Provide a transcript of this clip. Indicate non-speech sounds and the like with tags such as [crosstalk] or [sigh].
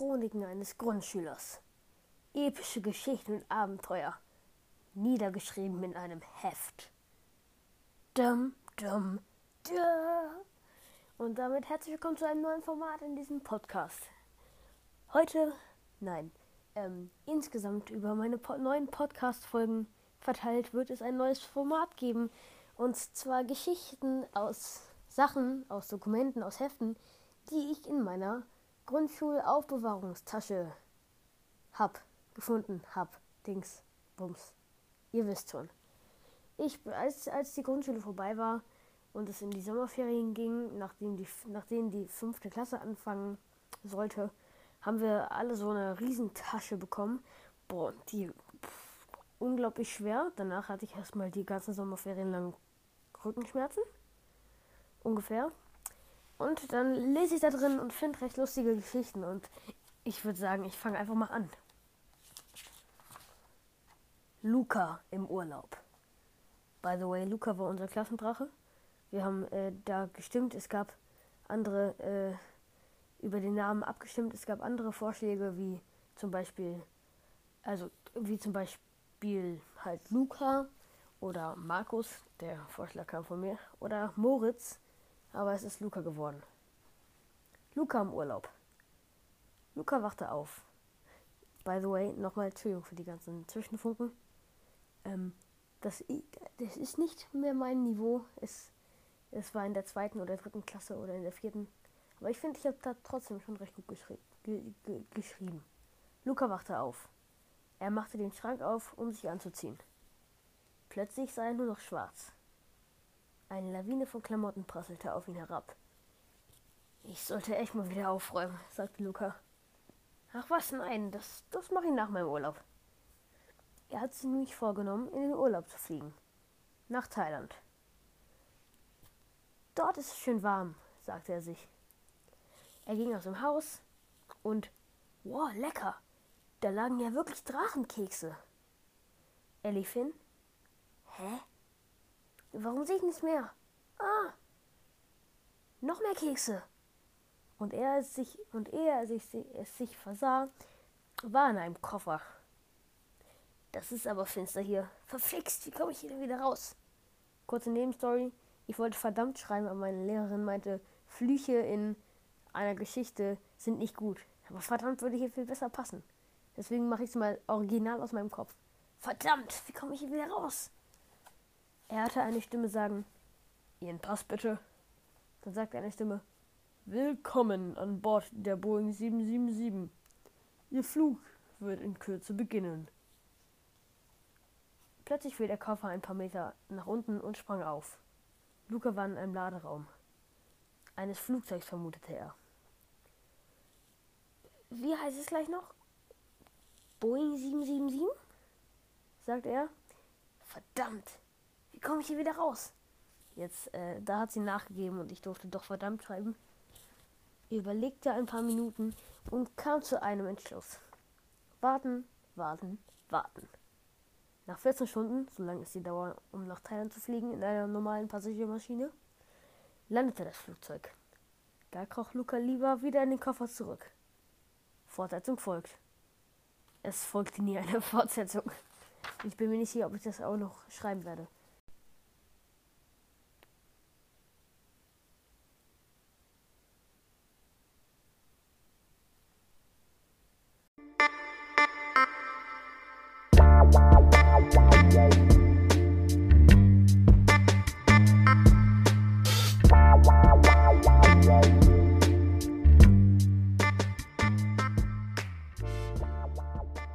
Chroniken eines Grundschülers. Epische Geschichten und Abenteuer. Niedergeschrieben in einem Heft. Dum, dum, da. Und damit herzlich willkommen zu einem neuen Format in diesem Podcast. Heute, nein, ähm, insgesamt über meine po neuen Podcast-Folgen verteilt wird es ein neues Format geben. Und zwar Geschichten aus Sachen, aus Dokumenten, aus Heften, die ich in meiner Grundschulaufbewahrungstasche hab, gefunden hab, Dings, Bums. Ihr wisst schon. Ich, als, als die Grundschule vorbei war und es in die Sommerferien ging, nachdem die, nachdem die fünfte Klasse anfangen sollte, haben wir alle so eine Riesentasche bekommen. Boah, die pff, unglaublich schwer. Danach hatte ich erstmal die ganzen Sommerferien lang Rückenschmerzen. Ungefähr. Und dann lese ich da drin und finde recht lustige Geschichten. Und ich würde sagen, ich fange einfach mal an. Luca im Urlaub. By the way, Luca war unser Klassendrache. Wir haben äh, da gestimmt. Es gab andere, äh, über den Namen abgestimmt. Es gab andere Vorschläge, wie zum Beispiel, also wie zum Beispiel halt Luca oder Markus. Der Vorschlag kam von mir. Oder Moritz aber es ist Luca geworden. Luca im Urlaub. Luca wachte auf. By the way, nochmal Entschuldigung für die ganzen Zwischenfunken. Ähm, das, das ist nicht mehr mein Niveau. Es, es war in der zweiten oder dritten Klasse oder in der vierten. Aber ich finde, ich habe da trotzdem schon recht gut geschri ge ge geschrieben. Luca wachte auf. Er machte den Schrank auf, um sich anzuziehen. Plötzlich sah er nur noch schwarz. Eine Lawine von Klamotten prasselte auf ihn herab. Ich sollte echt mal wieder aufräumen, sagte Luca. Ach was, nein, das, das mache ich nach meinem Urlaub. Er hat sich nämlich vorgenommen, in den Urlaub zu fliegen. Nach Thailand. Dort ist es schön warm, sagte er sich. Er ging aus dem Haus und, wow, lecker, da lagen ja wirklich Drachenkekse. Er lief hin. Hä? Warum sehe ich nichts mehr? Ah! Noch mehr Kekse! Und er sich und er sich, es sich versah, war in einem Koffer. Das ist aber finster hier. Verflixt, wie komme ich hier denn wieder raus? Kurze Nebenstory. Ich wollte verdammt schreiben, aber meine Lehrerin meinte, Flüche in einer Geschichte sind nicht gut. Aber verdammt würde hier viel besser passen. Deswegen mache ich es mal original aus meinem Kopf. Verdammt, wie komme ich hier wieder raus? Er hörte eine Stimme sagen, Ihren Pass bitte. Dann sagte eine Stimme, Willkommen an Bord der Boeing 777. Ihr Flug wird in Kürze beginnen. Plötzlich fiel der Koffer ein paar Meter nach unten und sprang auf. Luca war in einem Laderaum. Eines Flugzeugs vermutete er. Wie heißt es gleich noch? Boeing 777? sagte er. Verdammt, wie komme ich hier wieder raus? Jetzt, äh, da hat sie nachgegeben und ich durfte doch verdammt schreiben. Überlegte ein paar Minuten und kam zu einem Entschluss. Warten, warten, warten. Nach 14 Stunden, so lange ist die Dauer, um nach Thailand zu fliegen, in einer normalen Passagiermaschine, landete das Flugzeug. Da kroch Luca lieber wieder in den Koffer zurück. Fortsetzung folgt. Es folgte nie eine [laughs] Fortsetzung. Ich bin mir nicht sicher, ob ich das auch noch schreiben werde.